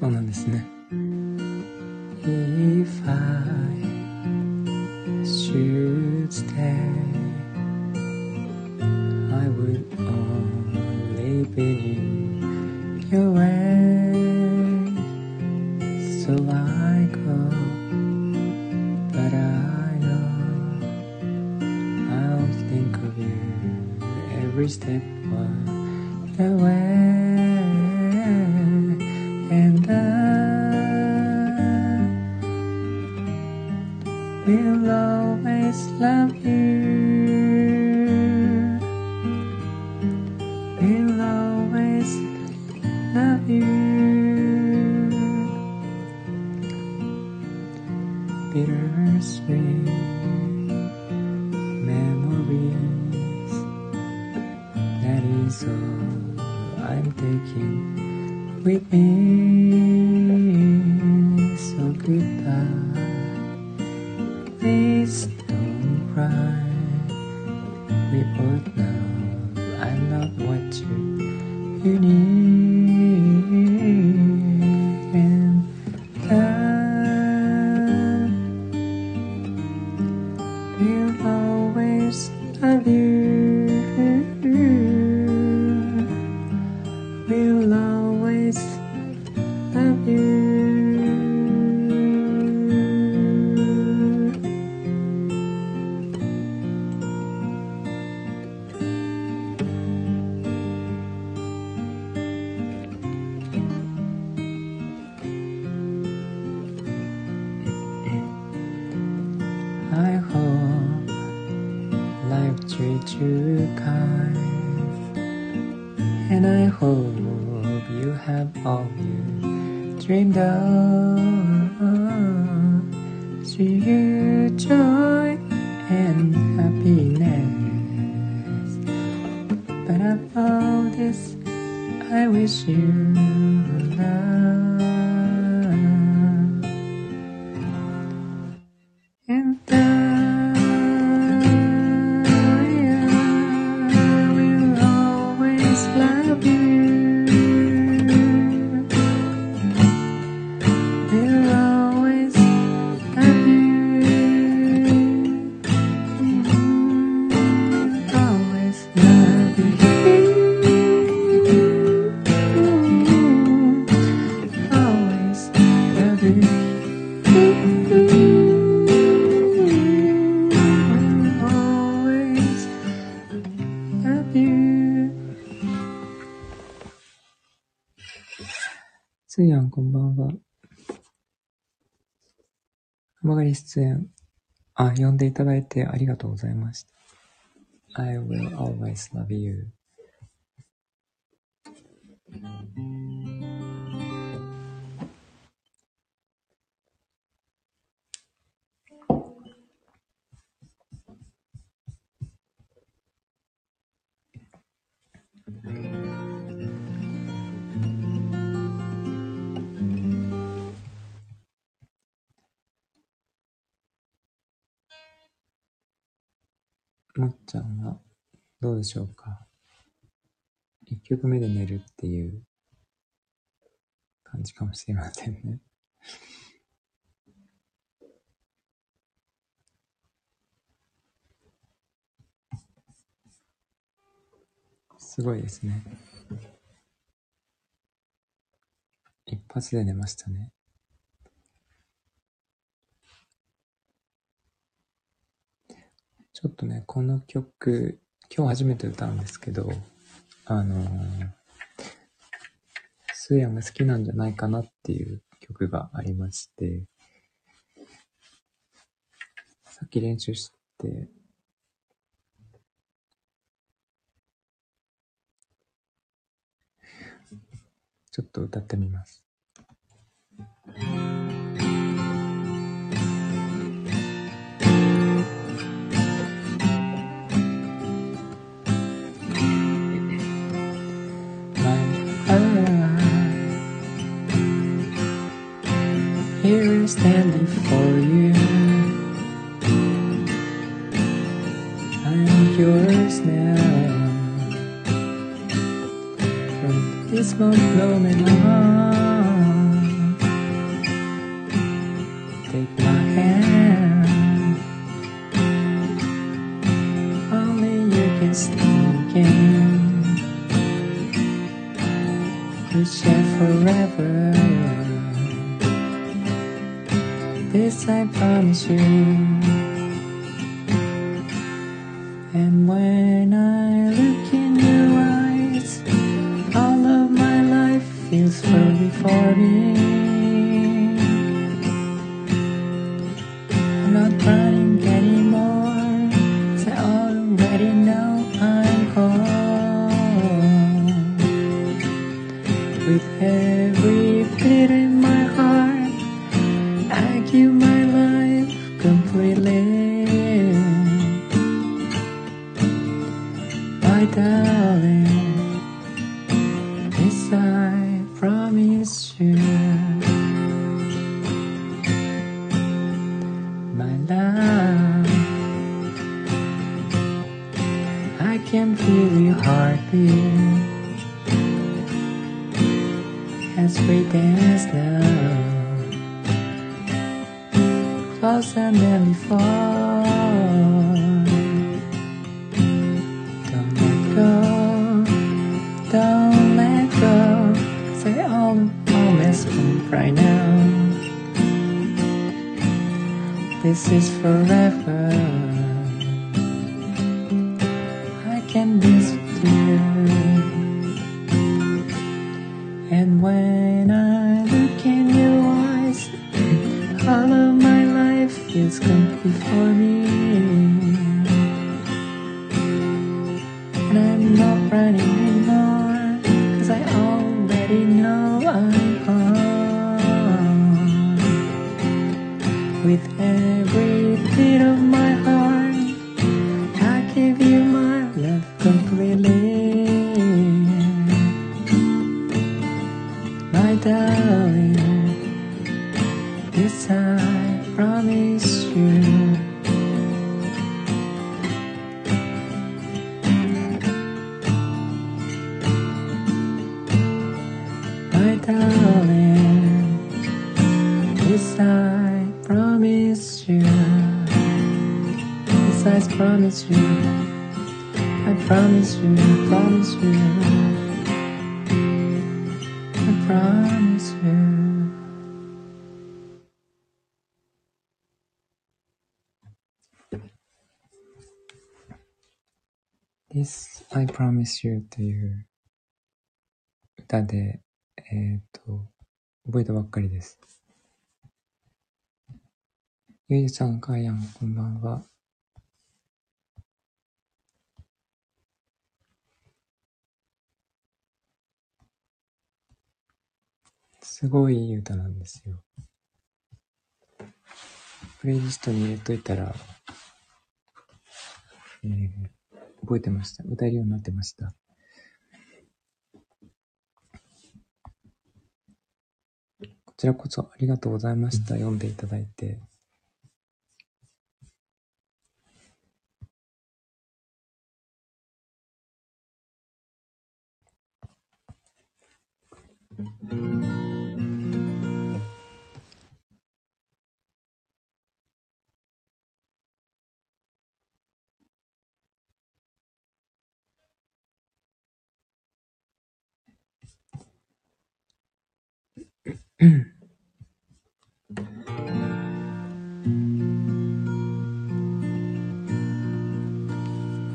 そうなんですね。出演。あ、呼んでいただいてありがとうございました。I will always love you. もっちゃんはどうでしょうか？一曲目で寝るっていう感じかもしれませんね。すごいですね。一発で寝ましたね。ちょっとね、この曲、今日初めて歌うんですけど、あのー、スーヤンが好きなんじゃないかなっていう曲がありまして、さっき練習して、ちょっと歌ってみます。standing for you. I'm yours now. From this moment on, take my hand. Only you can stand again. We share forever. This I promise you. This I promise you という歌で、えっ、と、覚えたばっかりです。ゆいさん、かいやん、こんばんは。すごいいい歌なんですよ。プレイリストに入れといたら、えー覚えてました。歌えるようになってました。こちらこそありがとうございました。読んでいただいて。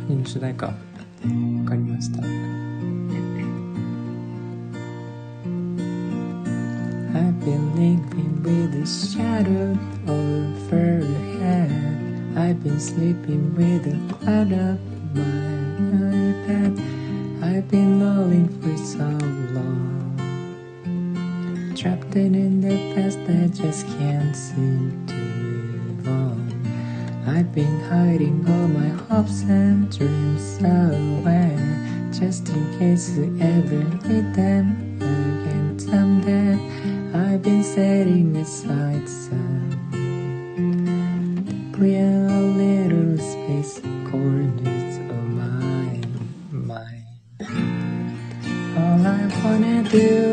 何の主題歌わかりました。I've been living with the shadow over head. I've been sleeping with a cloud up my bed. I've been lonely for so long. Trapped in the past I just can't seem to move on. I've been hiding all my hopes and dreams away, just in case you ever need them again someday. I've been setting aside some clear little space, corners of my mind. All I wanna do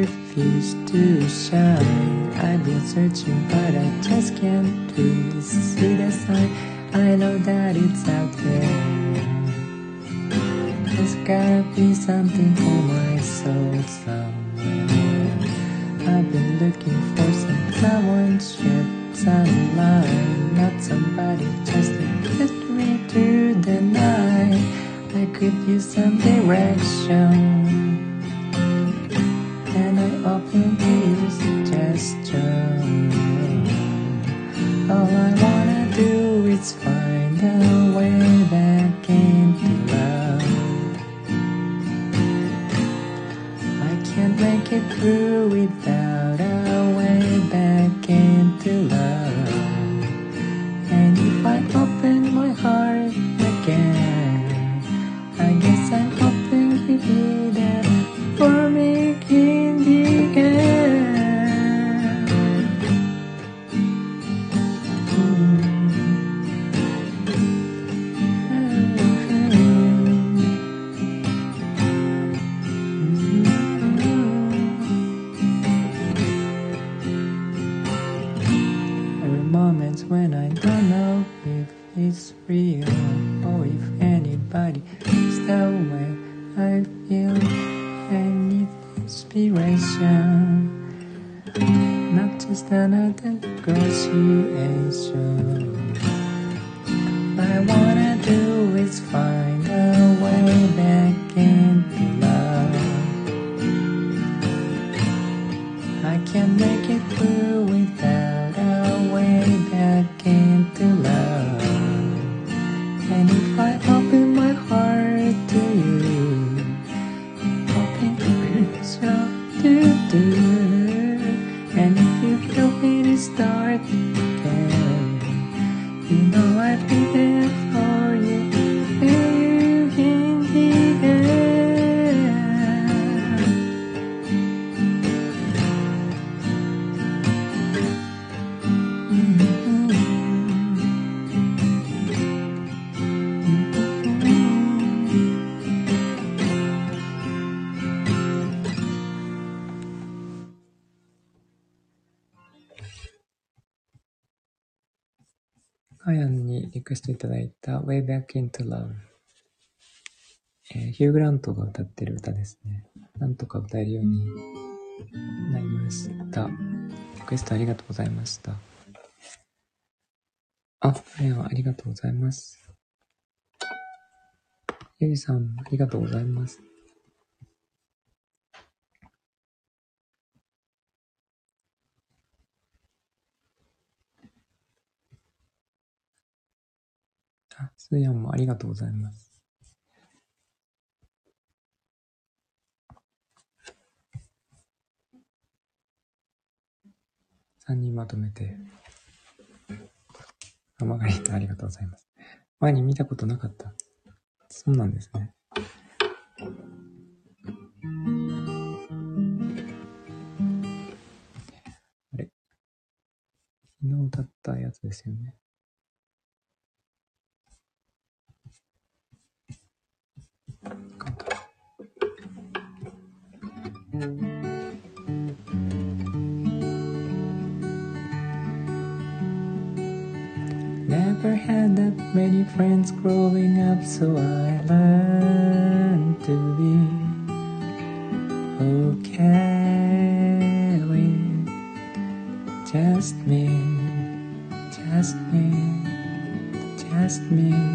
refuse to shine. I've been searching, but I just can't really see the sign. I know that it's out there. There's gotta be something for my soul somewhere. I've been looking for some someone shed some light, not somebody just to get me through the night. I could use some direction, All I wanna do is find a way love. I can't make it through without a way back into love. to answer. カヤンにリクエストいただいた Way Back into Love、えーヒュー・グラントが歌ってる歌ですね。なんとか歌えるようになりました。リクエストありがとうございました。あ、カヤンありがとうございます。ゆりさん、ありがとうございます。あ、スーヤンもありがとうございます。3人まとめて。あ、マガリットありがとうございます。前に見たことなかった。そうなんですね。あれ？昨日歌ったやつですよね。Never had that many friends growing up, so I learned to be okay with just me, just me, just me,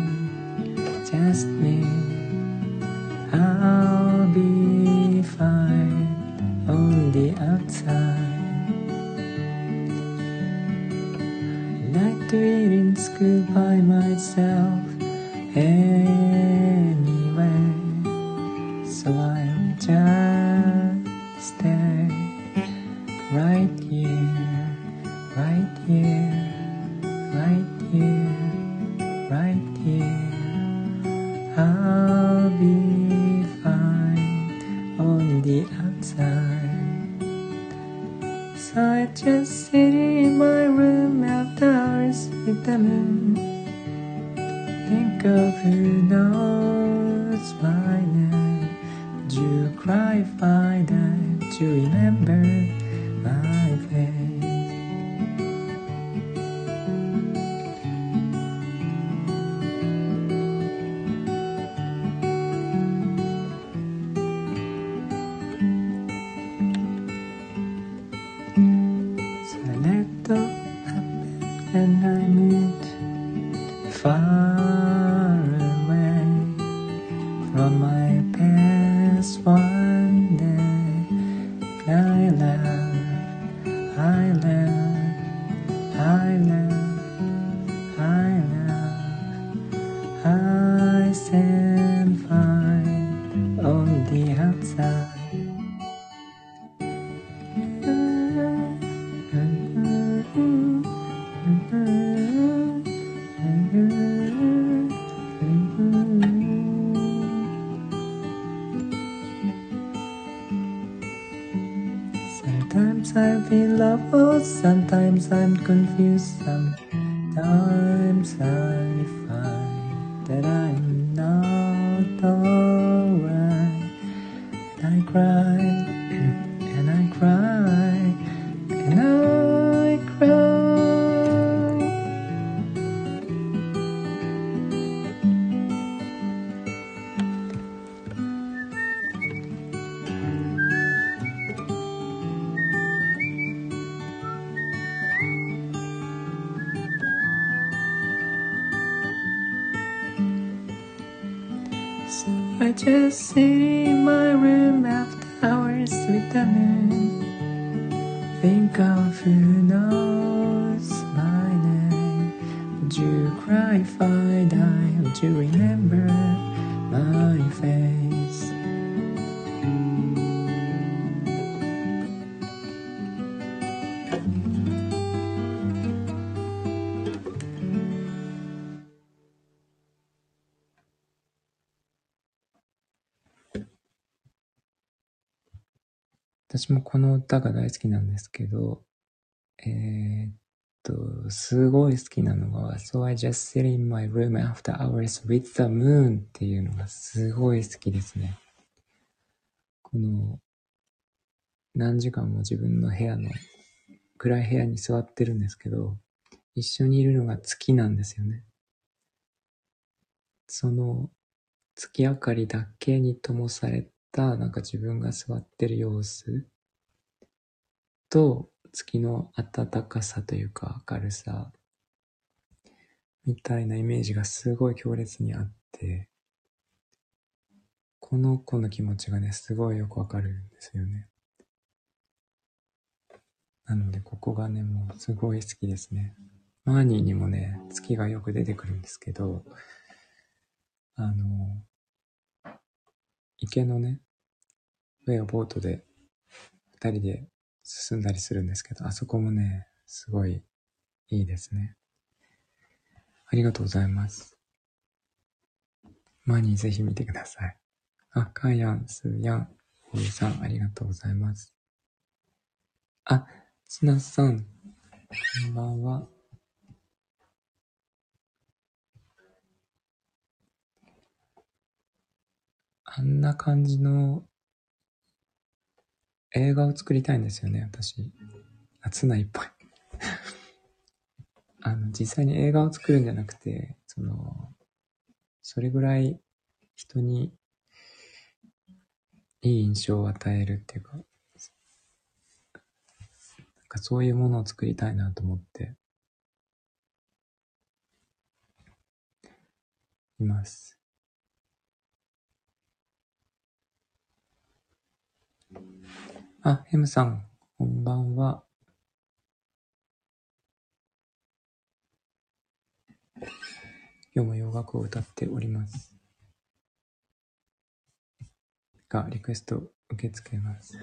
sometimes I'm confused, sometimes 歌が大好きなんですけど、えーっと、すごい好きなのが、So I just sit in my room after hours with the moon っていうのがすごい好きですね。この、何時間も自分の部屋の、暗い部屋に座ってるんですけど、一緒にいるのが月なんですよね。その月明かりだけに灯された、なんか自分が座ってる様子と、月の暖かさというか明るさ、みたいなイメージがすごい強烈にあって、この子の気持ちがね、すごいよくわかるんですよね。なので、ここがね、もうすごい好きですね。マーニーにもね、月がよく出てくるんですけど、あの、池のね、上をボートで二人で進んだりするんですけど、あそこもね、すごいいいですね。ありがとうございます。マニーぜひ見てください。あ、カイアン、スーヤン、ホイさん、ありがとうございます。あ、ちなさん、こんばんは。あんな感じの映画を作りたいんですよね、私。夏菜いっぱい。あの、実際に映画を作るんじゃなくて、その、それぐらい人にいい印象を与えるっていうか、なんかそういうものを作りたいなと思っています。あ、ヘムさん、こんばんは。今日も洋楽を歌っております。が、リクエスト受け付けます。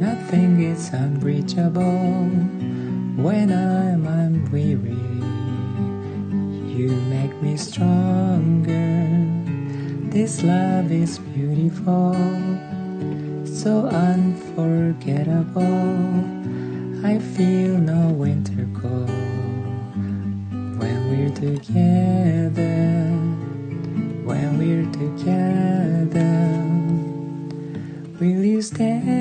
Nothing is unreachable when I'm unweary. You make me stronger. This love is beautiful, so unforgettable. I feel no winter cold when we're together. When we're together, stand.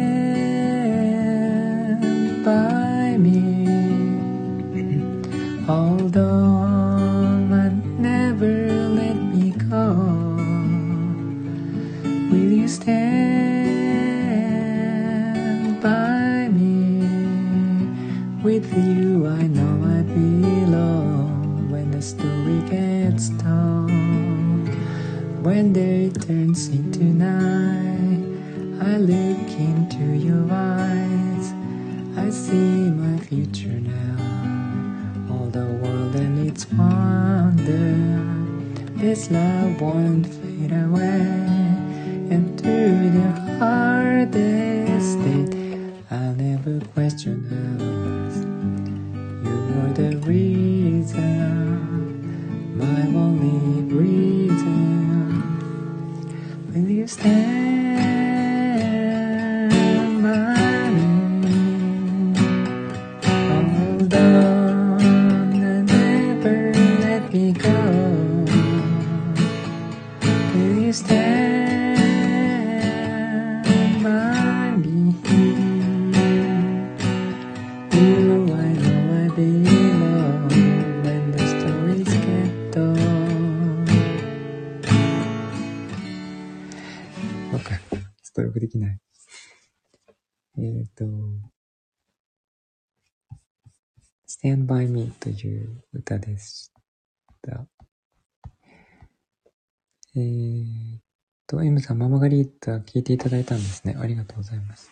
えー、と、M さん、ママガリータ聞いていただいたんですね。ありがとうございます。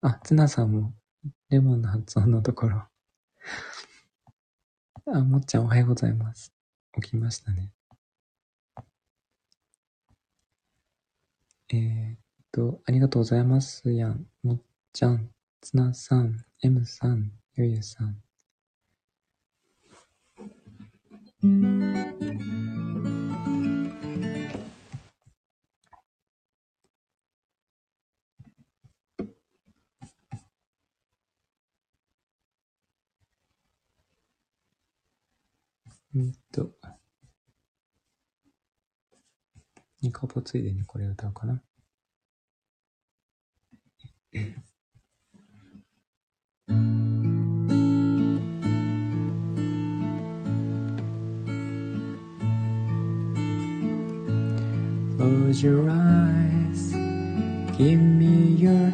あ、ツナさんも、レモンの発音のところ。あ、もっちゃんおはようございます。起きましたね。えーっと、ありがとうございますやん。もっちゃん、つなさん、M さん、ゆゆさん。うんと、ニカポついでにこれ歌うかな。Close your eyes, give me your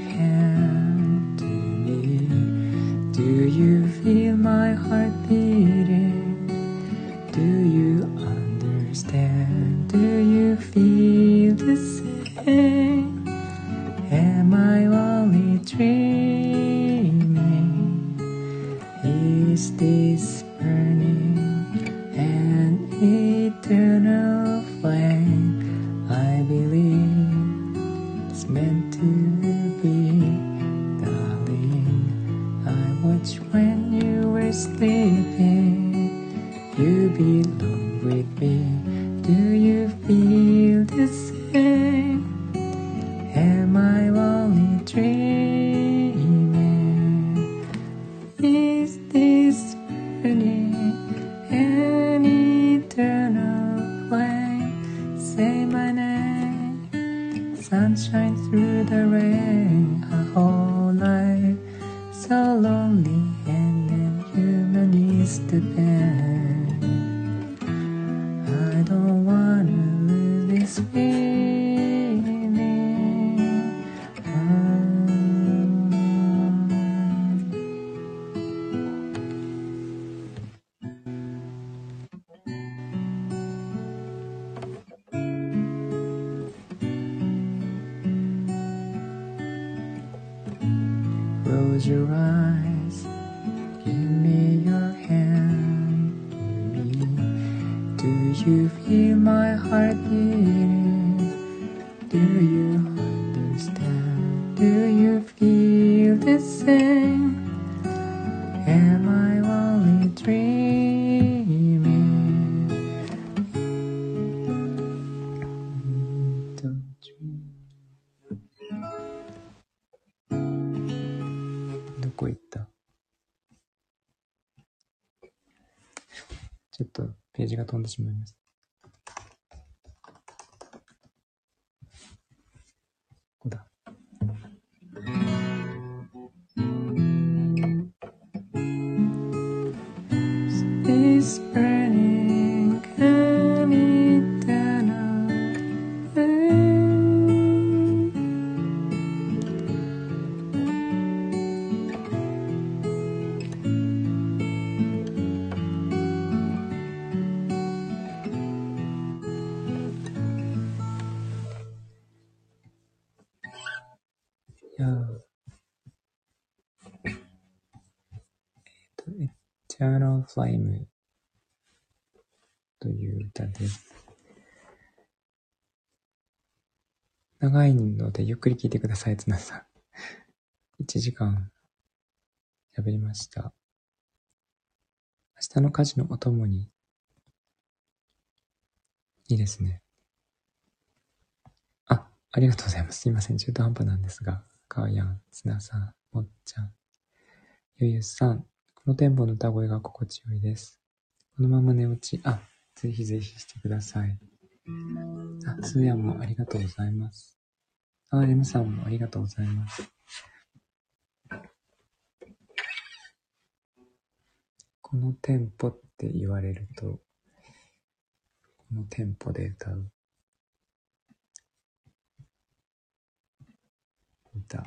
accomplishment でゆっくり聞いてください、つなさん。1時間喋りました。明日の家事のお供に、いいですね。あ、ありがとうございます。すいません。中途半端なんですが。かわやん、つなさん、もっちゃん、ゆゆさん、このテンポの歌声が心地よいです。このまま寝落ち、あ、ぜひぜひしてください。あ、つーやもありがとうございます。あ、M さんもありがとうございます。このテンポって言われると、このテンポで歌う歌。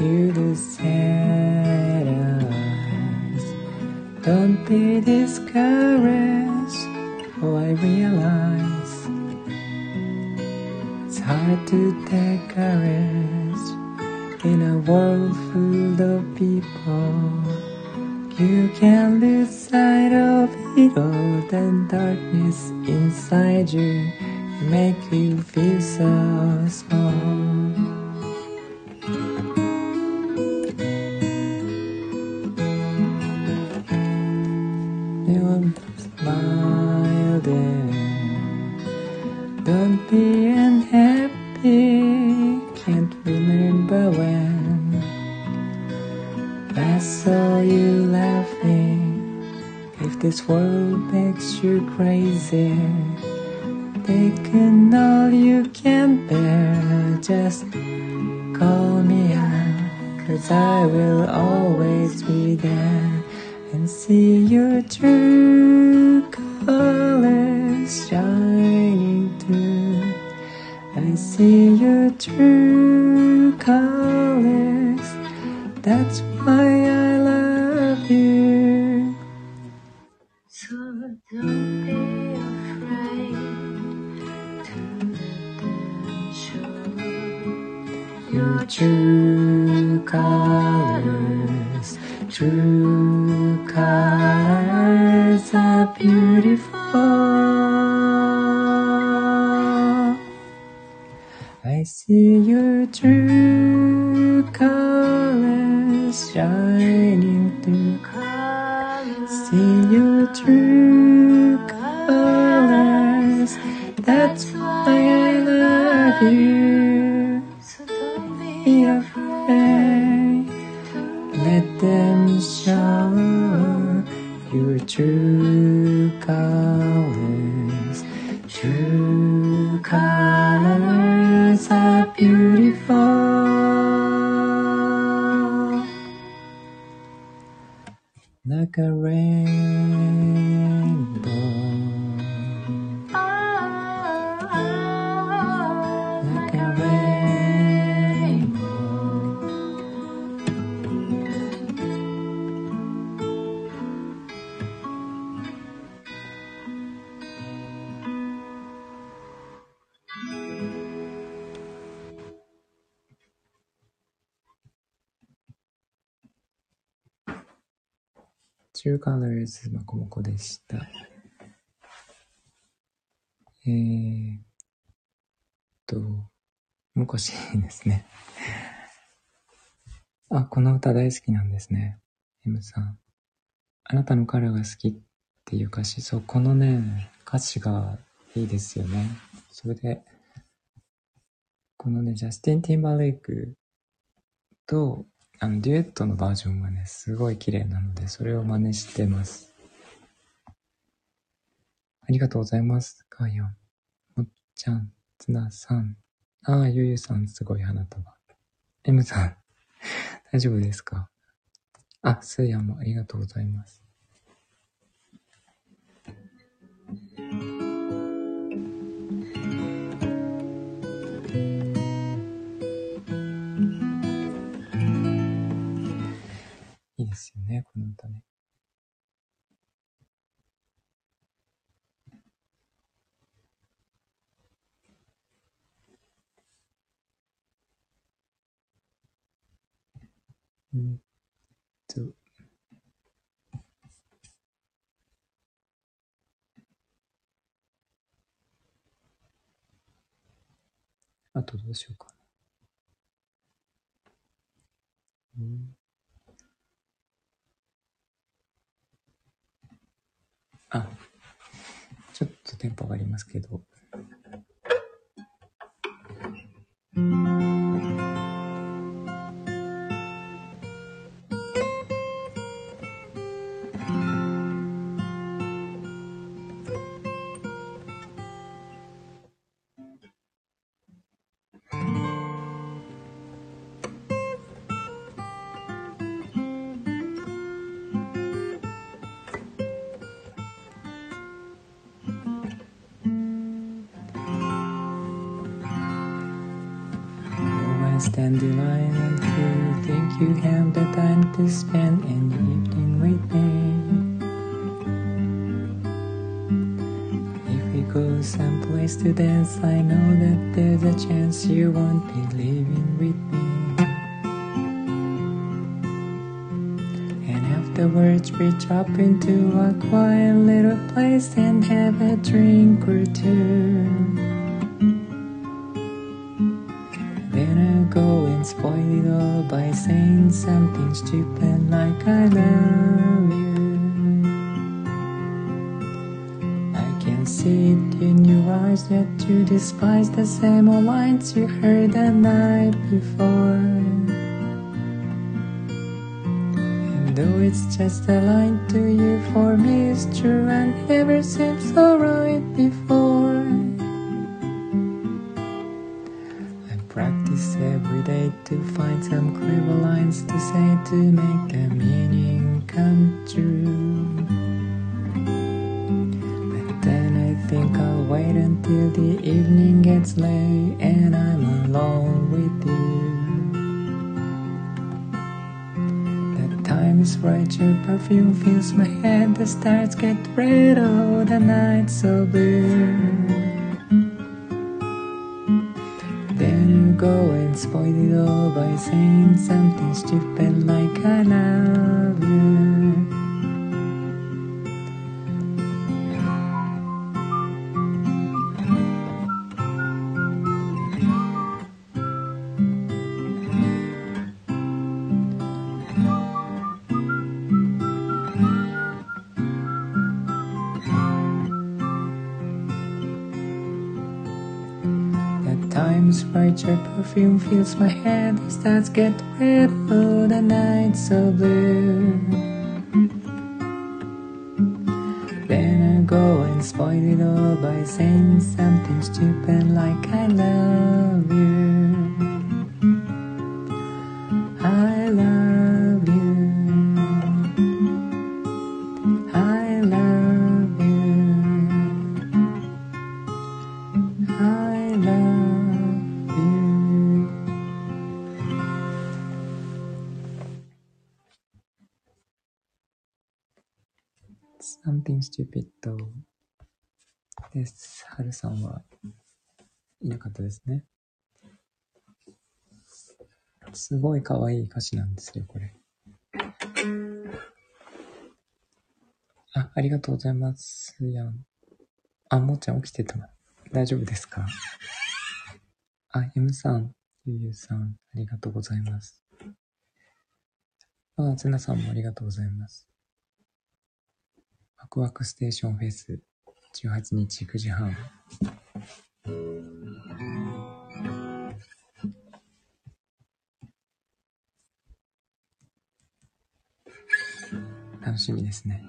You the sad eyes. Don't be discouraged. Oh, I realize it's hard to take courage in a world full of people. You can lose sight of it all. The darkness inside you make you feel so small. I saw you laughing. If this world makes you crazy, take in all you can bear. Just call me out, cause I will always be there and see your true colors shining through. I see your true colors. That's why I love you. So don't be afraid to show your true colors. True colors are beautiful. I see your true colors shining through. See your true colors. That's why I love you. So don't be afraid. Let them show your true colors. A Railroad. True Colors まこもこでした。えーっと、もこしですね。あ、この歌大好きなんですね。M さん。あなたのカラーが好きっていう歌詞。そう、このね、歌詞がいいですよね。それで、このね、ジャスティン・ティンバーレイクと、あの、デュエットのバージョンがね、すごい綺麗なので、それを真似してます。ありがとうございます。かよん。もっちゃん、つなさん。ああ、ゆゆさん、すごい花束。M さん、大丈夫ですか？あ、すーやんもありがとうございます。ですよね、この歌ね。うんと。あとどうしようかな。うんあ、ちょっとテンポがありますけど。You have the time to spend an evening with me. If we go someplace to dance, I know that there's a chance you won't be leaving with me. And afterwards, we drop into a quiet little place and have a drink or two. Something stupid like I love you. I can see it in your eyes that you despise the same old lines you heard the night before. And though it's just a line to you, for me it's true and ever seems so right before. Practice every day to find some clever lines to say to make the meaning come true. But then I think I'll wait until the evening gets late and I'm alone with you. The time is right, your perfume fills my head, the stars get red, oh, the night's so blue. Go and spoil it all by saying something stupid like I love feels my head starts get red. ですね。すごい可愛い歌詞なんですよ、これ。あありがとうございます。やん。あ、もーちゃん起きてた大丈夫ですか？あ、M さん、ゆうゆうさん、ありがとうございます。あ、つなさんもありがとうございます。ワクワクステーションフェス、18日9時半。楽しみですね。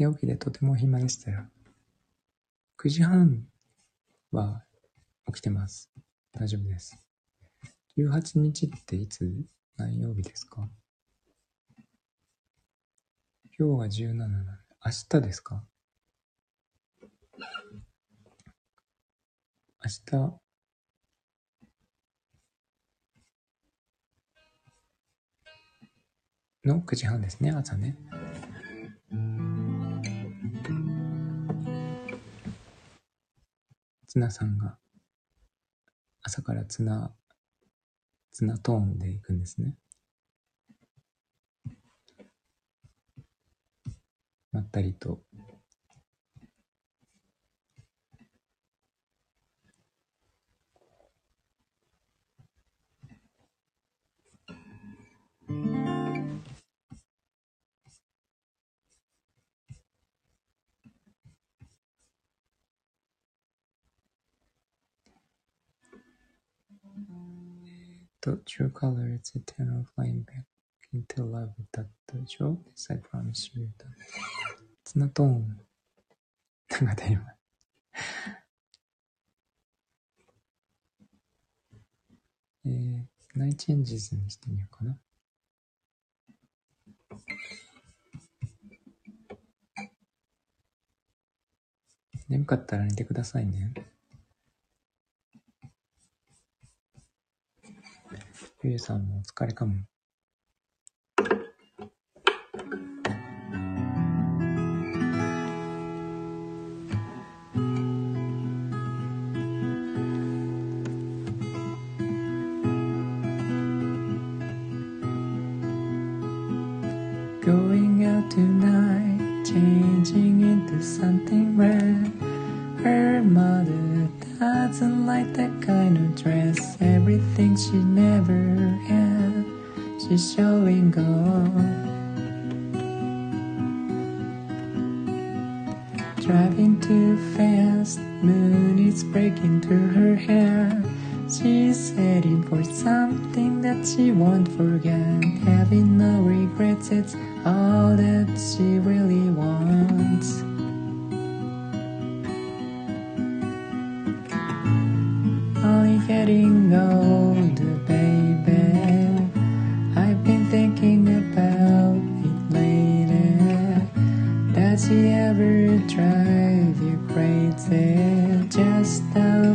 早起きでとても暇でしたよ。9時半は起きてます。大丈夫です。18日っていつ何曜日ですか？今日が17なので、明日ですか？明日、の9時半ですね、朝ね。ツナさんが朝からツナ、ツナトーンで行くんですね。まったりと。The true color is eternal flame back into love that the joy is I promise you that ツナトーンなんか当たり前えー、ナイチェンジズにしてみようかな。眠かったら寝てくださいね。ゆうさんもお疲れかも。Going out tonight, changing into something red. Her mother doesn't like that kind of dress. Everything she never had, she's showing off. Driving too fast, moon is breaking through her hair. She's heading for something that she won't forget. Having no regrets, it's all that she really wants. Getting older, baby. I've been thinking about it lately. Does he ever drive you crazy? Just how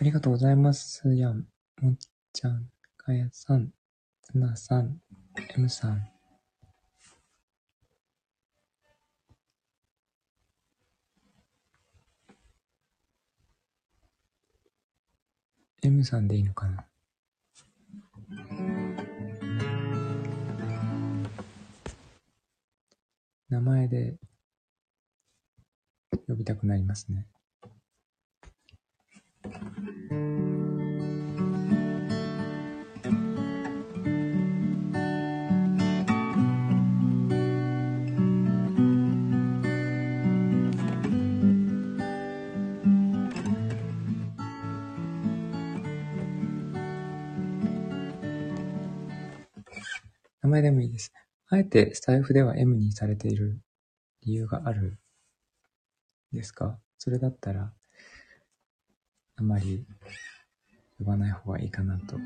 あ、りがとうございます。やん、もっちゃん、かやさん、つなさん、M さん。M さんでいいのかな？名前で呼びたくなりますね。名前でもいいです。あえてスタイフでは M にされている理由があるですか？それだったら、あまり呼ばない方がいいかなと。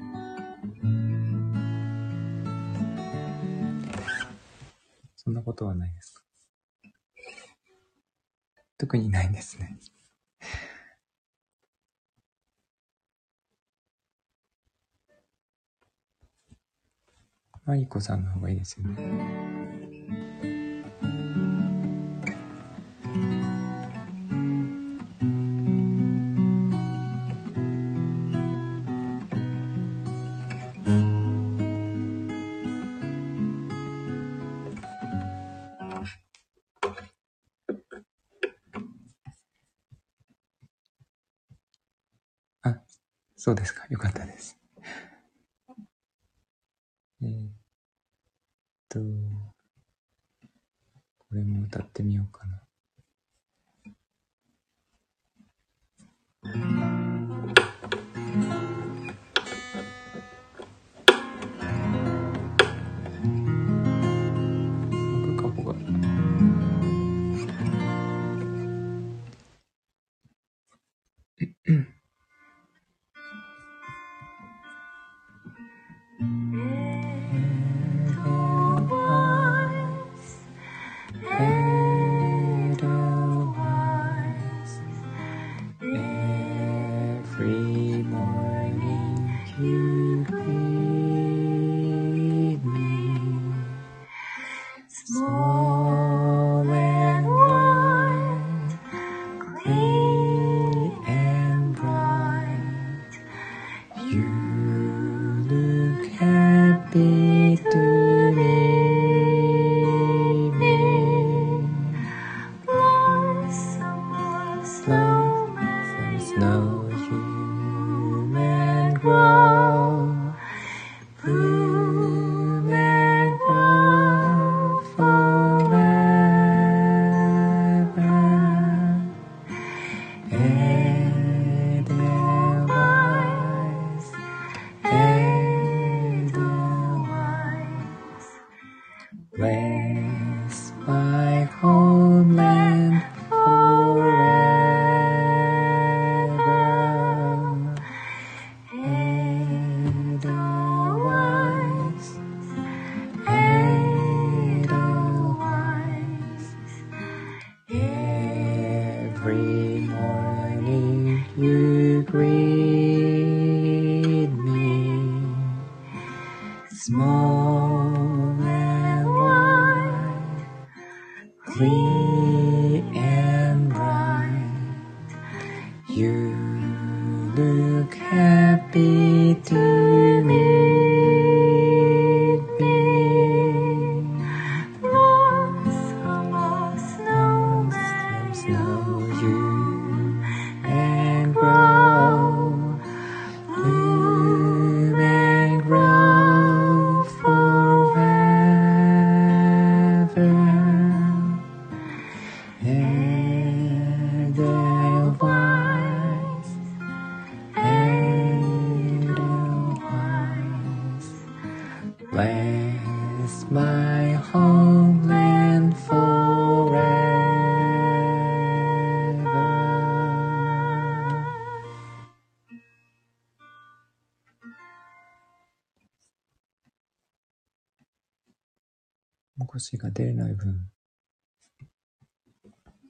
そんなことはないですか特にないんですね。マリコさんの方がいいですよね。あ、そうですか。よかったです。えーっと、これも歌ってみようかな。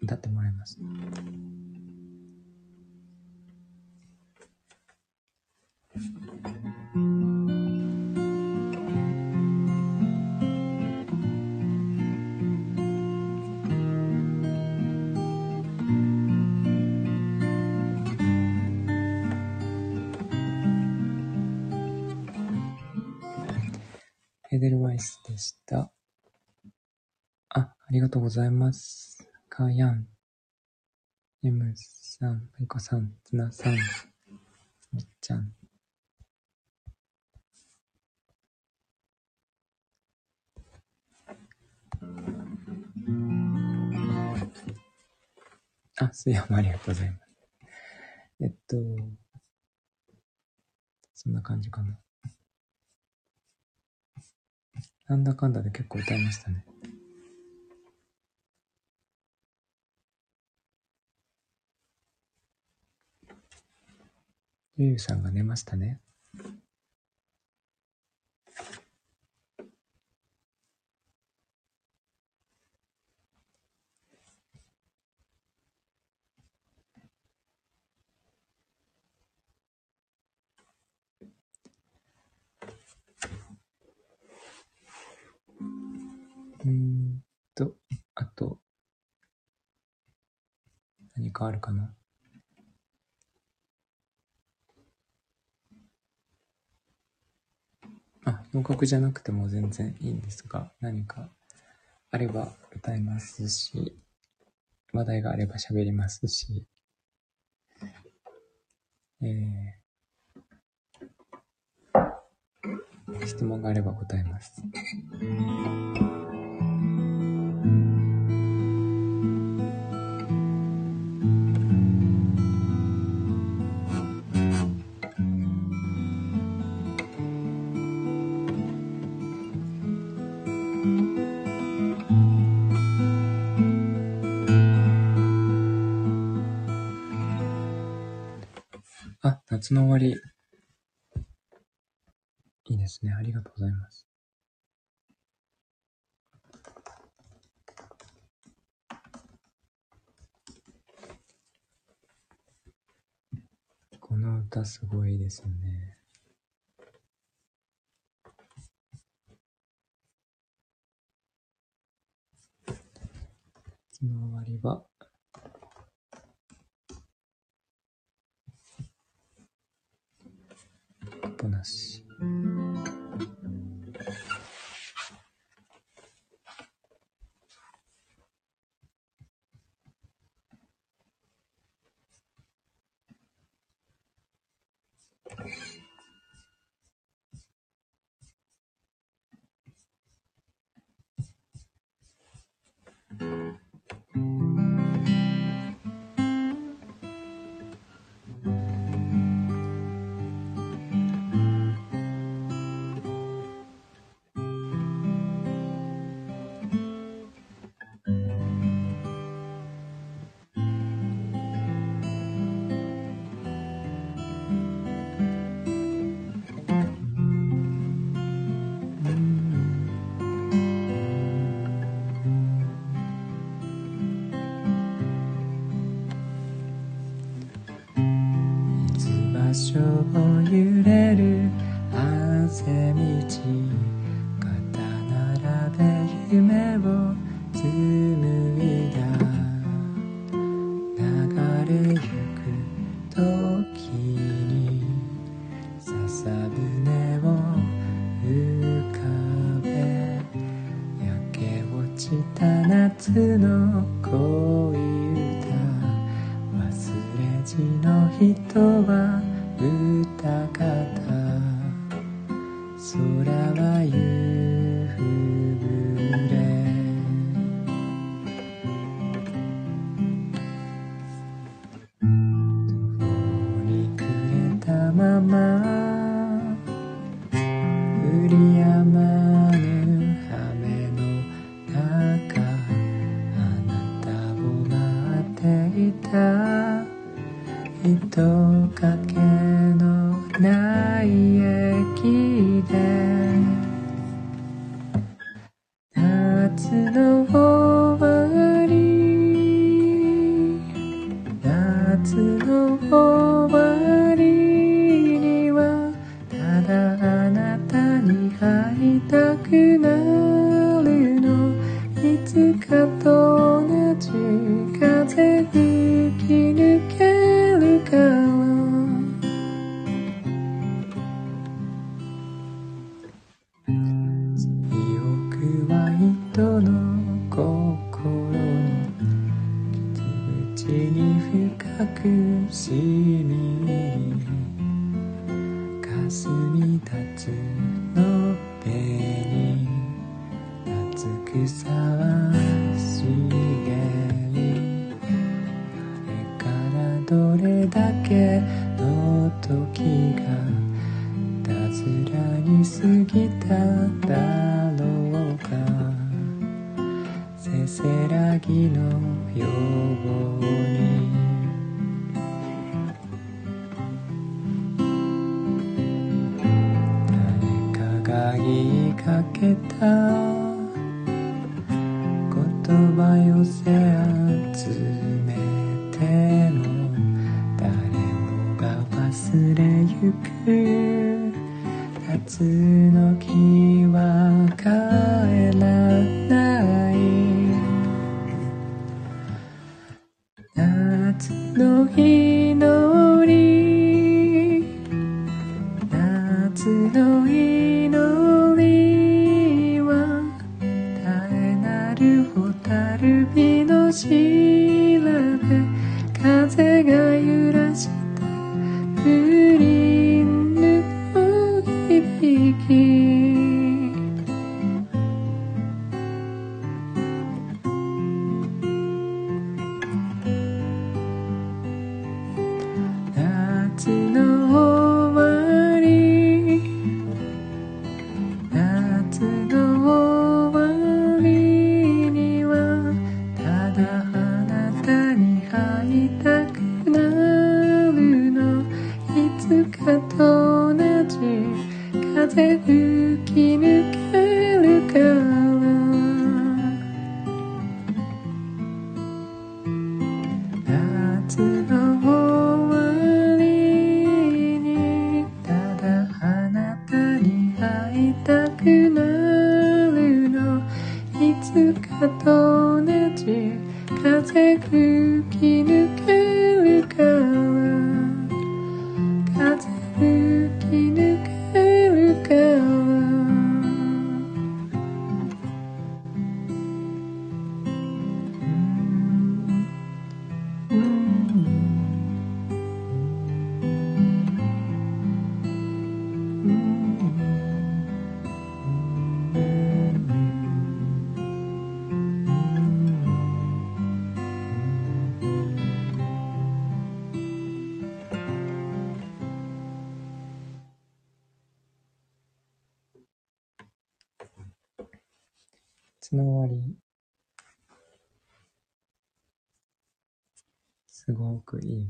歌ってもらいます。エデルワイスでした。あ、ありがとうございます。かやん、エムさん、マイコさん、ツナさん、みっちゃん。あ、すやもありがとうございます。えっと、そんな感じかな。なんだかんだで結構歌いましたね。ゆゆさんが寝ましたね。うんと、あと、何かあるかな？あ、洋楽じゃなくても全然いいんですが、何かあれば歌いますし、話題があれば喋りますし、えー、質問があれば答えます。夏の終わり。いいですね。ありがとうございます。この歌すごいですよね。夏の終わりは、アポなし。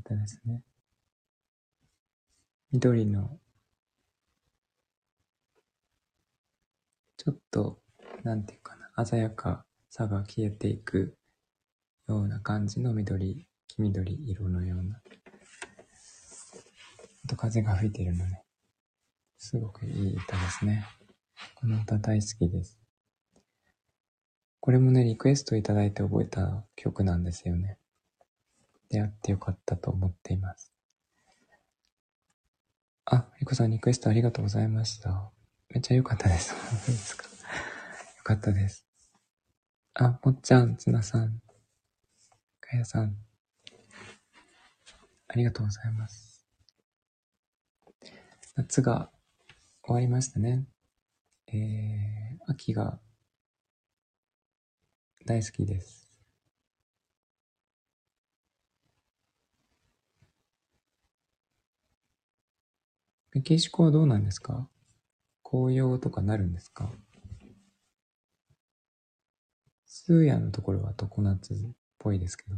ったですね。緑の、ちょっと、なんていうかな、鮮やかさが消えていくような感じの緑、黄緑色のような。あと風が吹いているのね。すごくいい歌ですね。この歌大好きです。これもね、リクエストいただいて覚えた曲なんですよね。出会ってよかったと思っています。あ、リこさんリクエストありがとうございました。めっちゃ良かったです。よ かったです。あ、もっちゃん、つなさん、かやさん。ありがとうございます。夏が終わりましたね。えー、秋が大好きです。メキシコはどうなんですか？紅葉とかなるんですか？スーヤのところは常夏っぽいですけど。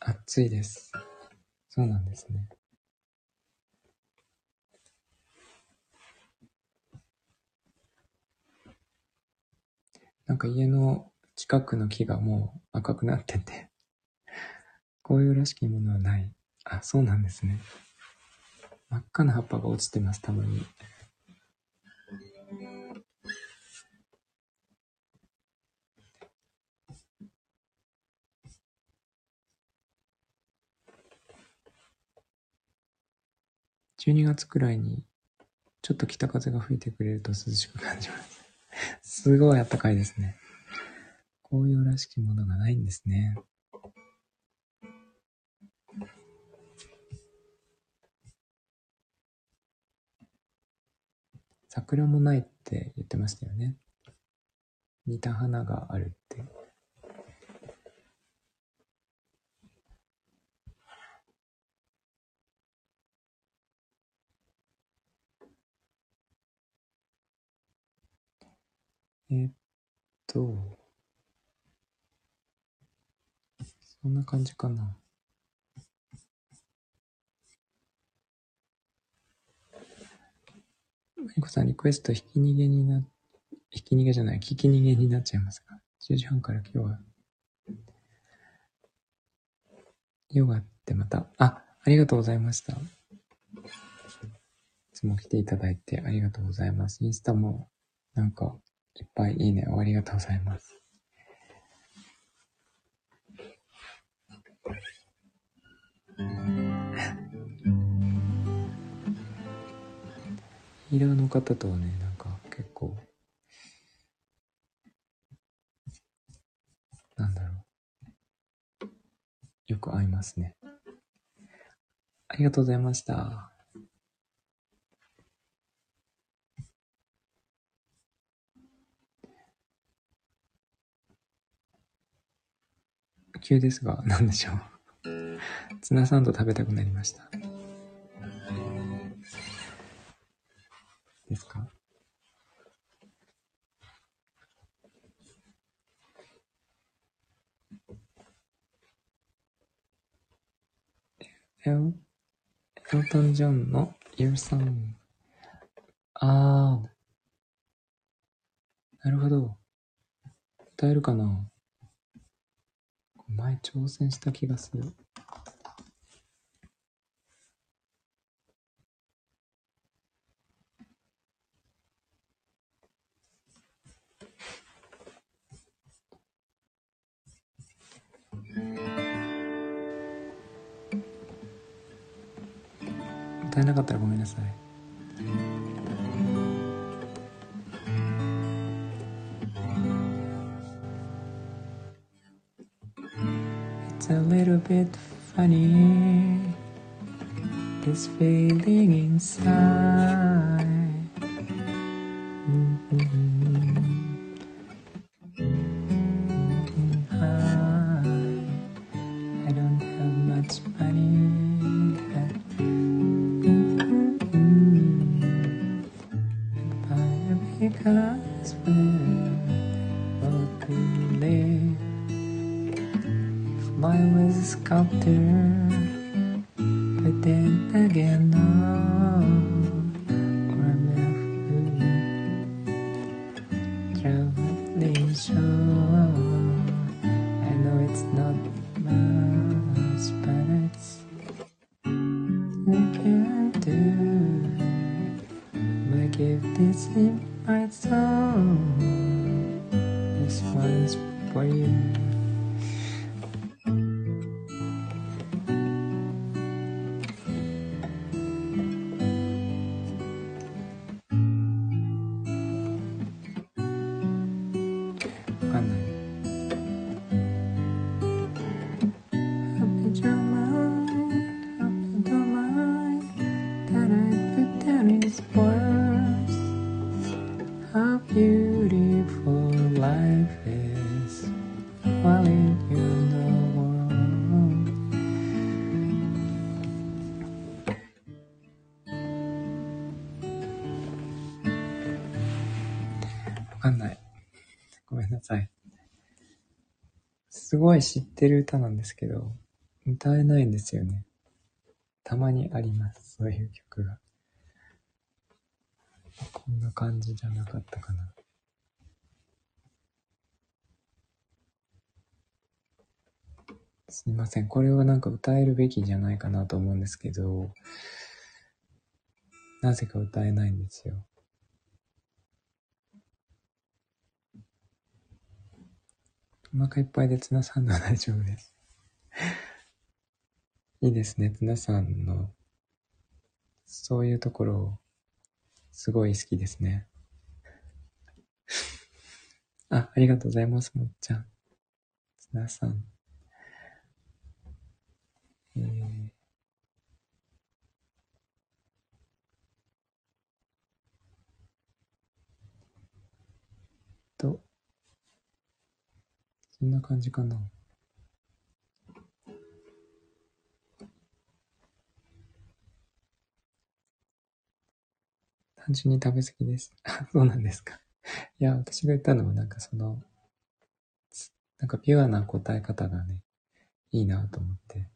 暑いです。そうなんですね。なんか家の近くの木がもう赤くなってて、紅葉らしきものはない。あ、そうなんですね。真っ赤な葉っぱが落ちてます、たまに。12月くらいにちょっと北風が吹いてくれると涼しく感じます。すごい暖かいですね。紅葉らしきものがないんですね。桜もないって言ってましたよね。似た花があるって。えっと、そんな感じかな。マリコさん、リクエスト、ひき逃げにな、ひき逃げじゃない、聞き逃げになっちゃいますが、10時半から今日は、ヨガってまた、あ、ありがとうございました。いつも来ていただいてありがとうございます。インスタも、なんか、いっぱいいいねをありがとうございます。ヒーラーの方とはね、なんか結構、なんだろう。よく合いますね。ありがとうございました。急ですが、何でしょう。ツナサンド食べたくなりました。ですか？エル、エルトン・ジョンの Your Song。あー。なるほど。歌えるかな？前挑戦した気がする。歌えなかったらごめんなさい。Bit funny, this feeling inside. ごい知ってる歌なんですけど、歌えないんですよね。たまにあります。そういう曲が。こんな感じじゃなかったかな。すみません。これはなんか歌えるべきじゃないかなと思うんですけど、なぜか歌えないんですよ。お腹いっぱいでツナさんのは大丈夫です。いいですね。ツナさんの、そういうところを、すごい好きですね。あ、ありがとうございます、もっちゃん。ツナさん。えー、と、そんな感じかな。単純に食べ過ぎです。あ、そうなんですか。いや、私が言ったのはなんかその、なんかピュアな答え方がね、いいなと思って。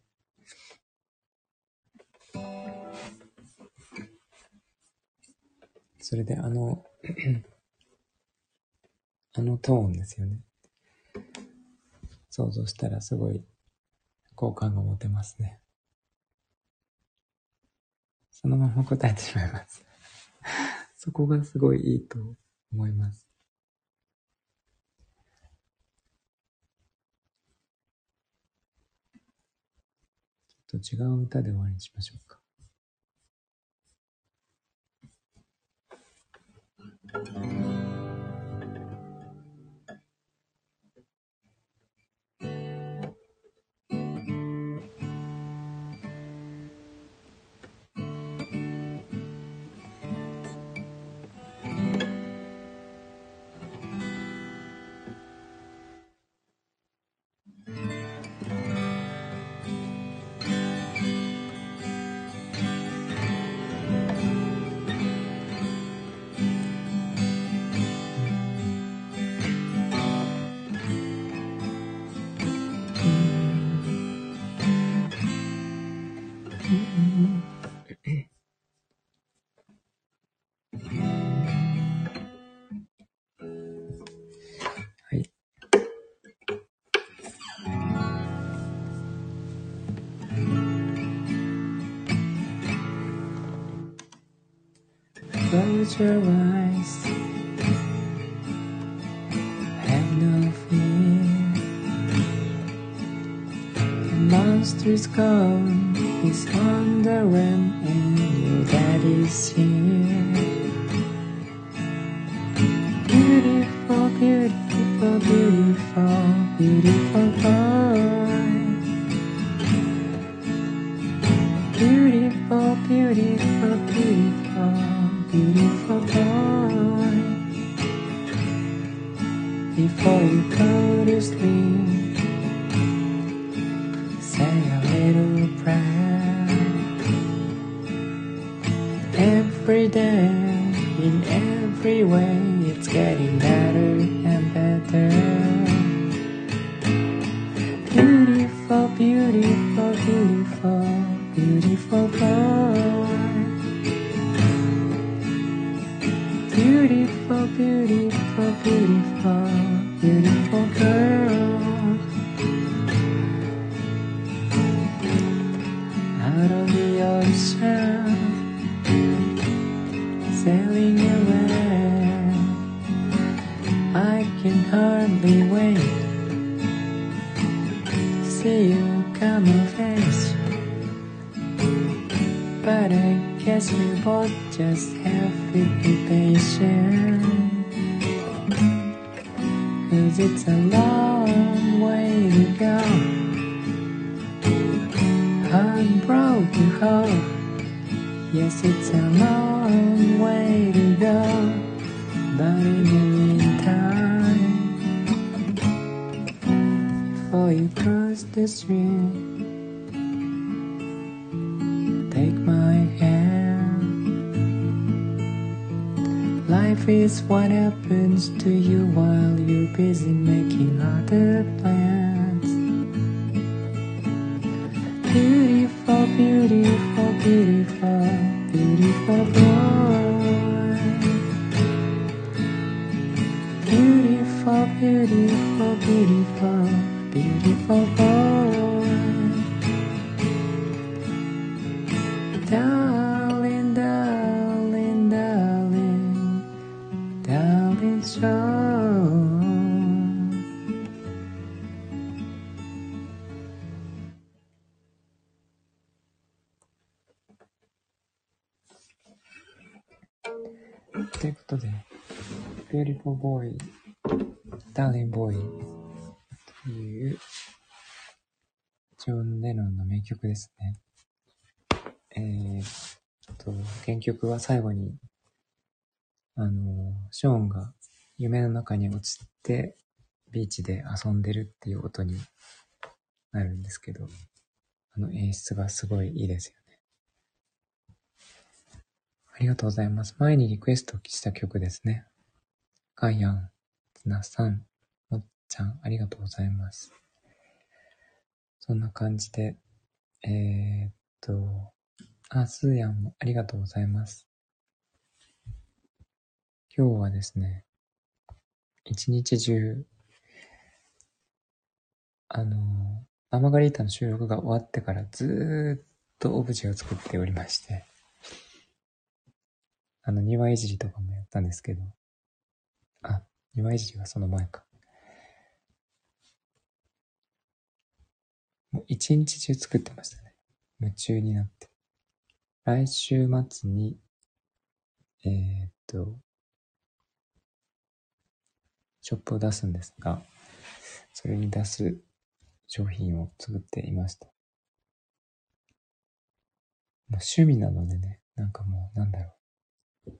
それであの、あのトーンですよね。想像したらすごい好感が持てますね。そのまま答えてしまいます。そこがすごいいいと思います。ちょっと違う歌で終わりにしましょうか。はい。Your eyes. Have no fear. The monster's gone. He's on the run, and your daddy's here. Beautiful, beautiful, beautiful, beautiful beautiful time. Before you Beautiful Boy, Darling Boy というジョン・レノンの名曲ですね。えー、と、原曲は最後に、あの、ショーンが夢の中に落ちて、ビーチで遊んでるっていう音になるんですけど、あの演出がすごいいいですよね。ありがとうございます。前にリクエストした曲ですね。ガイアン、ツナさん、もっちゃん、ありがとうございます。そんな感じで、えー、っと、あ、スーヤンもありがとうございます。今日はですね、一日中、あの、ママガリータの収録が終わってからずーっとオブジェを作っておりまして、あの、庭いじりとかもやったんですけど、あ、庭いじりはその前か。もう一日中作ってましたね。夢中になって。来週末に、えー、っと、ショップを出すんですが、それに出す商品を作っていました。もう趣味なのでね、なんかもう、なんだろう。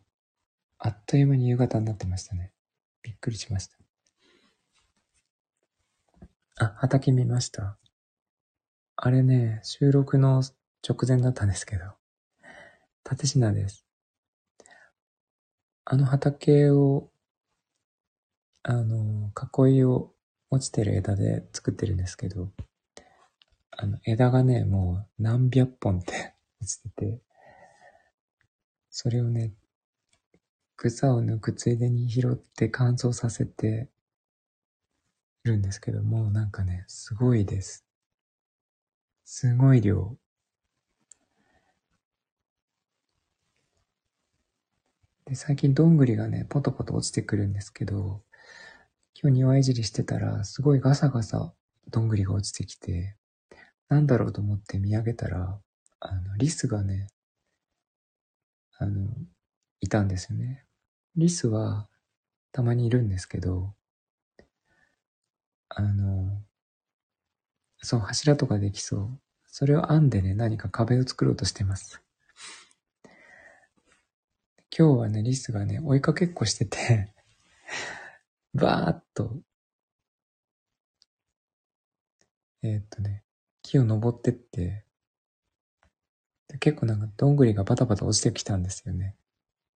あっという間に夕方になってましたね。びっくりしました。あ、畑見ました。あれね、収録の直前だったんですけど、立品です。あの畑を、あの、囲いを落ちてる枝で作ってるんですけど、あの、枝がね、もう何百本って落ちてて、それをね、草を抜くついでに拾って乾燥させてるんですけども、なんかね、すごいです。すごい量。で、最近どんぐりがね、ポトポト落ちてくるんですけど、今日庭いじりしてたら、すごいガサガサどんぐりが落ちてきて、なんだろうと思って見上げたら、あの、リスがね、あの、いたんですよね。リスはたまにいるんですけど、あの、そう、柱とかできそう。それを編んでね、何か壁を作ろうとしてます。今日はね、リスがね、追いかけっこしてて、バーっと、えーっとね、木を登ってって、結構なんかどんぐりがバタバタ落ちてきたんですよね。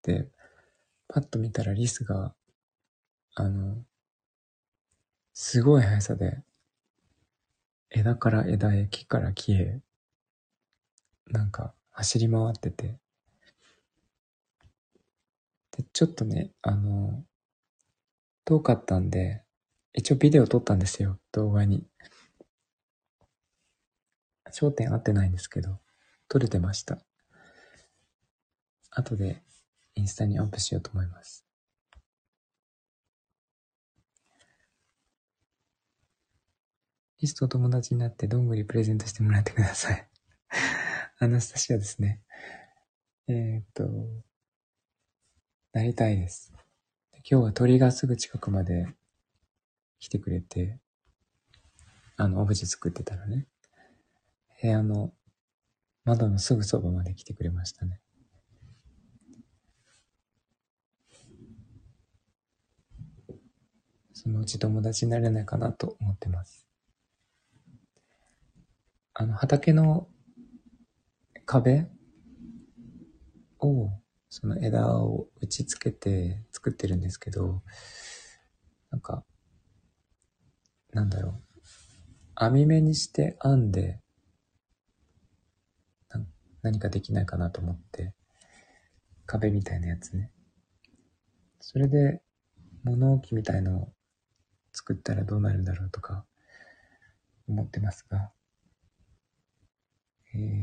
で、パッと見たらリスが、あの、すごい速さで、枝から枝へ、木から木へ、なんか走り回ってて、で、ちょっとね、あの、遠かったんで、一応ビデオ撮ったんですよ、動画に。焦点合ってないんですけど、撮れてました。後でインスタにアップしようと思います。リスと友達になってどんぐりプレゼントしてもらってください。アナスタシアですね。えー、っと、なりたいです。今日は鳥がすぐ近くまで来てくれて、あの、オブジェ作ってたらね、部屋の窓のすぐそばまで来てくれましたね。そのうち友達になれないかなと思ってます。あの、畑の壁をその枝を打ち付けて作ってるんですけど、なんか、なんだろう。網目にして編んで、な何かできないかなと思って、壁みたいなやつね。それで、物置みたいのを作ったらどうなるんだろうとか、思ってますが、えー、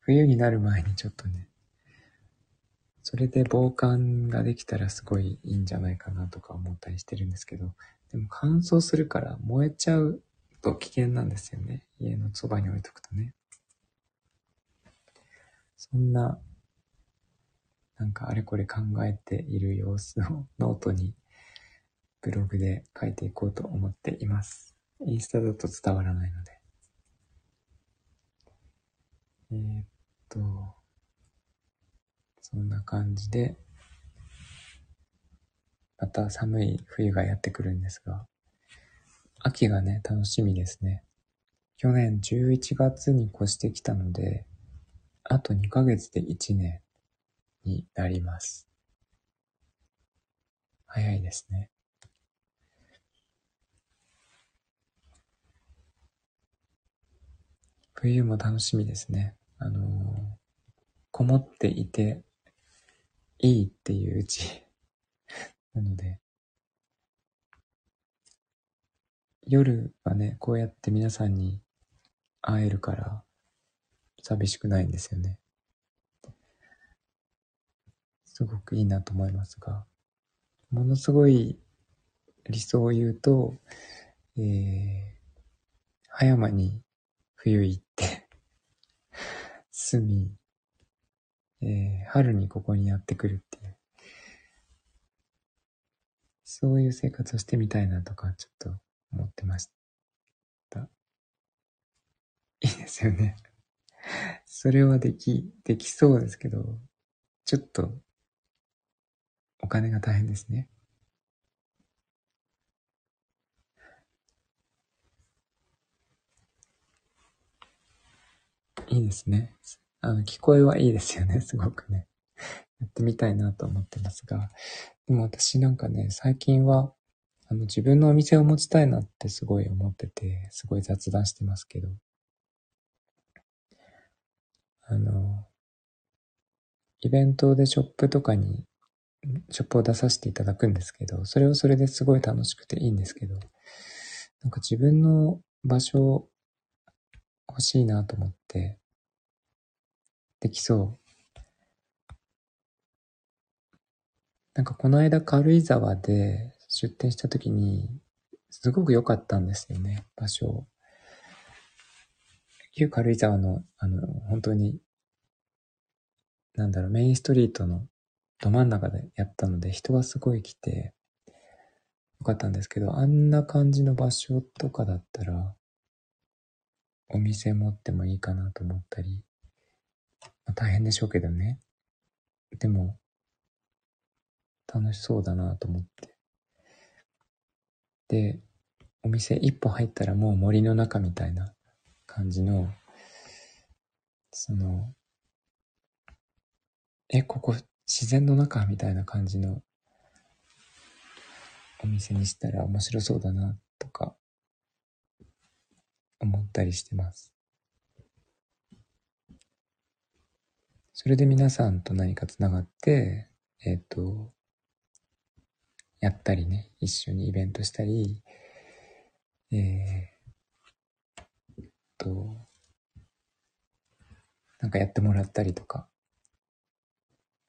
冬になる前にちょっとね、それで防寒ができたらすごいいいんじゃないかなとか思ったりしてるんですけど、でも乾燥するから燃えちゃうと危険なんですよね。家のそばに置いとくとね。そんな、なんかあれこれ考えている様子をノートにブログで書いていこうと思っています。インスタだと伝わらないので。えーっと、そんな感じで、また寒い冬がやってくるんですが、秋がね、楽しみですね。去年11月に越してきたので、あと2ヶ月で1年になります。早いですね。冬も楽しみですね。あのーこもっていていいっていううち なので、夜はね、こうやって皆さんに会えるから寂しくないんですよね。すごくいいなと思いますが、ものすごい理想を言うと、えー、葉山に冬行って、住み、えー、春にここにやってくるっていう、そういう生活をしてみたいなとか、ちょっと思ってました。いいですよね。それはでき、できそうですけど、ちょっと、お金が大変ですね。いいですね。あの、聞こえはいいですよね、すごくね。やってみたいなと思ってますが。でも私なんかね、最近は、あの、自分のお店を持ちたいなってすごい思ってて、すごい雑談してますけど。あの、イベントでショップとかに、ショップを出させていただくんですけど、それはそれですごい楽しくていいんですけど、なんか自分の場所欲しいなと思っって、できそう。なんかこの間軽井沢で出店した時に、すごく良かったんですよね、場所。旧軽井沢の、あの、本当に、なんだろう、メインストリートのど真ん中でやったので、人がすごい来て、よかったんですけど、あんな感じの場所とかだったら、お店持ってもいいかなと思ったり、まあ、大変でしょうけどね。でも、楽しそうだなと思って。で、お店一歩入ったらもう森の中みたいな感じの、その、え、ここ自然の中みたいな感じのお店にしたら面白そうだなとか思ったりしてます。それで皆さんと何かつながって、えっ、と、やったりね、一緒にイベントしたり、えー、と、なんかやってもらったりとか、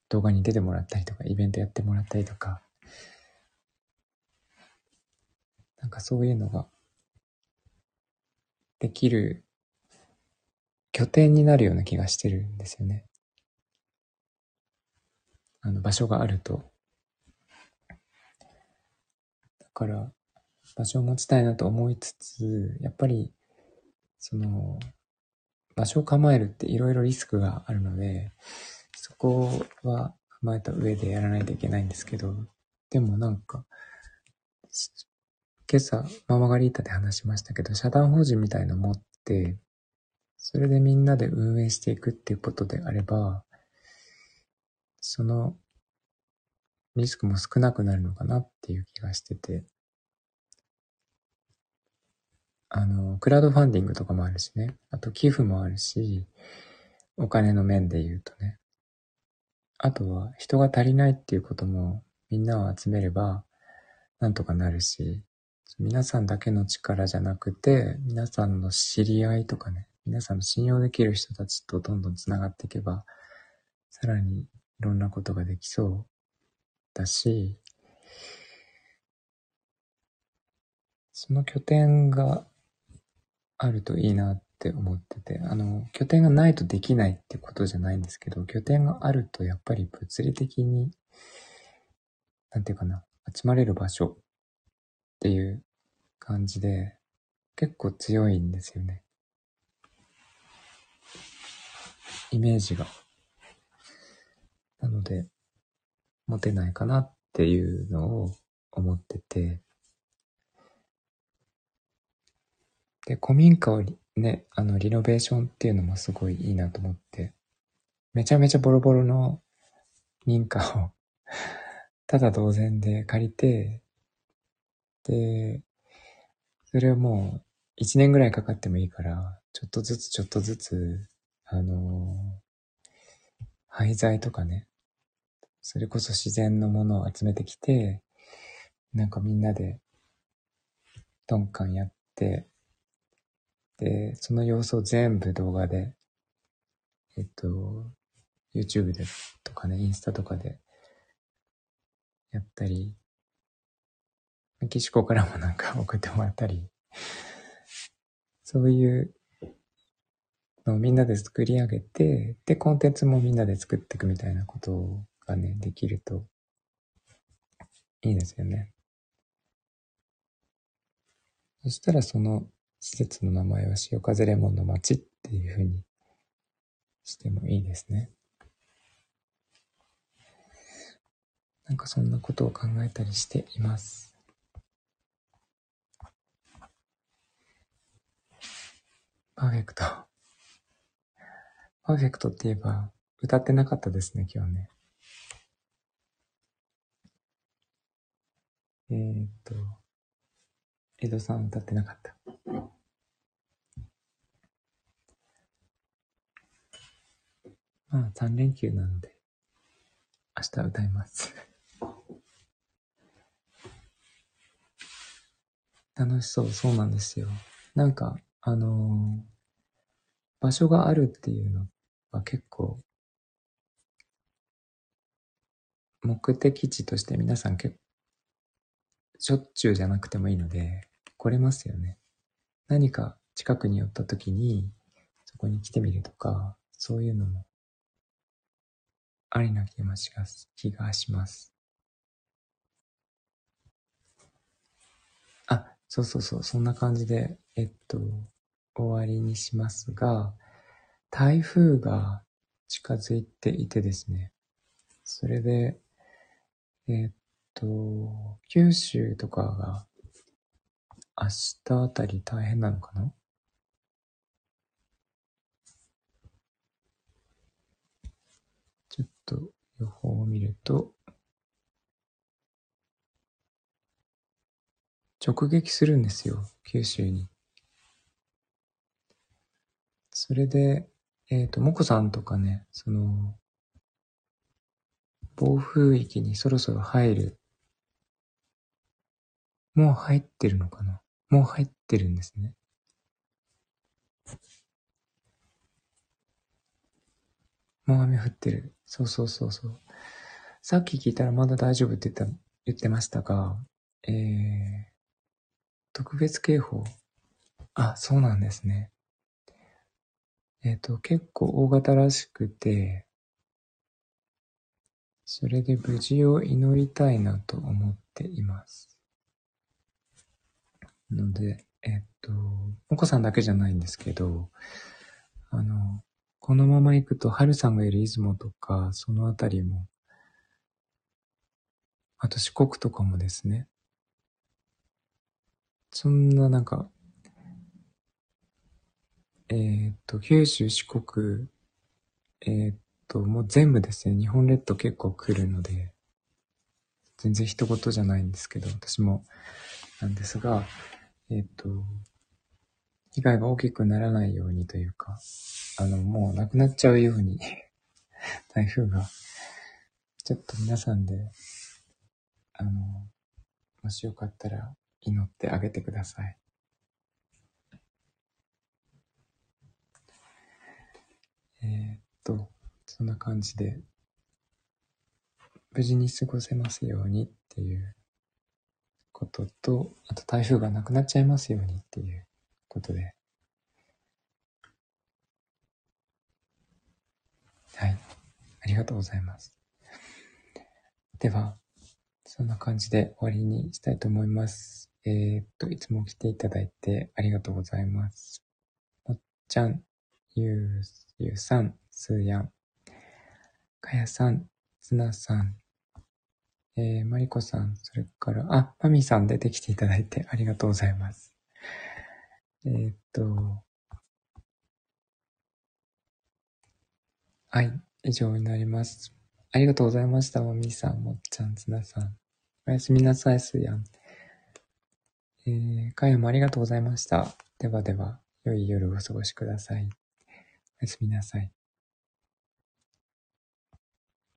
動画に出てもらったりとか、イベントやってもらったりとか、なんかそういうのができる拠点になるような気がしてるんですよね。あの場所があると。だから、場所を持ちたいなと思いつつ、やっぱり、その、場所を構えるっていろいろリスクがあるので、そこは踏まえた上でやらないといけないんですけど、でもなんか、今朝、ママガリータで話しましたけど、社団法人みたいの持って、それでみんなで運営していくっていうことであれば、そのリスクも少なくなるのかなっていう気がしてて、あの、クラウドファンディングとかもあるしね。あと寄付もあるし、お金の面で言うとね。あとは人が足りないっていうこともみんなを集めればなんとかなるし、皆さんだけの力じゃなくて、皆さんの知り合いとかね、皆さんの信用できる人たちとどんどんつながっていけば、さらにいろんなことができそうだし、その拠点があるといいなって思ってて、あの、拠点がないとできないってことじゃないんですけど、拠点があるとやっぱり物理的に、なんていうかな、集まれる場所っていう感じで、結構強いんですよね。イメージが。なので、持てないかなっていうのを思ってて、で、古民家をね、あの、リノベーションっていうのもすごいいいなと思って、めちゃめちゃボロボロの民家を ただ同然で借りて、で、それをもう一年ぐらいかかってもいいから、ちょっとずつちょっとずつ、あの廃材とかね、それこそ自然のものを集めてきて、なんかみんなで、トンカンやって、で、その様子を全部動画で、えっと、YouTube でとかね、インスタとかでやったり、メキシコからもなんか送ってもらったり、そういうのをみんなで作り上げて、で、コンテンツもみんなで作っていくみたいなことがね、できるといいですよね。そしたらその施設の名前は潮風レモンの街っていう風にしてもいいですね。なんかそんなことを考えたりしています。パーフェクト。パーフェクトって言えば歌ってなかったですね、今日ね。えー、っと、江戸さん歌ってなかった。まあ、3連休なので、明日歌います楽しそう、そうなんですよ。なんか、あの、場所があるっていうのは結構、目的地として皆さん結構、しょっちゅうじゃなくてもいいので、来れますよね。何か近くに寄った時に、そこに来てみるとか、そういうのもありな気がし気がします。あ、そうそうそう、そんな感じで、えっと、終わりにしますが、台風が近づいていてですね、それで、えっと、九州とかが明日あたり大変なのかな？ちょっと予報を見ると、直撃するんですよ、九州に。それで、えっ、ー、と、もこさんとかね、その、暴風域にそろそろ入る。もう入ってるのかな？もう入ってるんですね。もう雨降ってる。そうそうそうそう。さっき聞いたらまだ大丈夫って言った、言ってましたが、えー、特別警報。あ、そうなんですね。えっ、と、結構大型らしくて、それで無事を祈りたいなと思っています。ので、えっ、と、お子さんだけじゃないんですけど、あの、このまま行くと、春さんがいる出雲とか、そのあたりも、あと四国とかもですね、そんななんか、えー、っと、九州、四国、えー、っと、もう全部ですね、日本列島結構来るので、全然人事じゃないんですけど、私もなんですが、えっ、と、被害が大きくならないようにというか、あの、もうなくなっちゃうように、台風が、ちょっと皆さんで、あの、もしよかったら祈ってあげてください。えーっと、そんな感じで、無事に過ごせますようにっていうことと、あと台風がなくなっちゃいますようにっていうことで、はい。ありがとうございます。では、そんな感じで終わりにしたいと思います。えーっと、いつも来ていただいてありがとうございます。もっちゃん、ゆう、ゆうさん、すーやん、かやさん、つなさん、えー、まりこさん、それから、あ、まみさん出てきていただいてありがとうございます。えーっと、はい、以上になります。ありがとうございました。まみさん、もっちゃん、つなさん。おやすみなさい、すやん。えー、かやもありがとうございました。ではでは、良い夜をお過ごしください。おやすみなさい。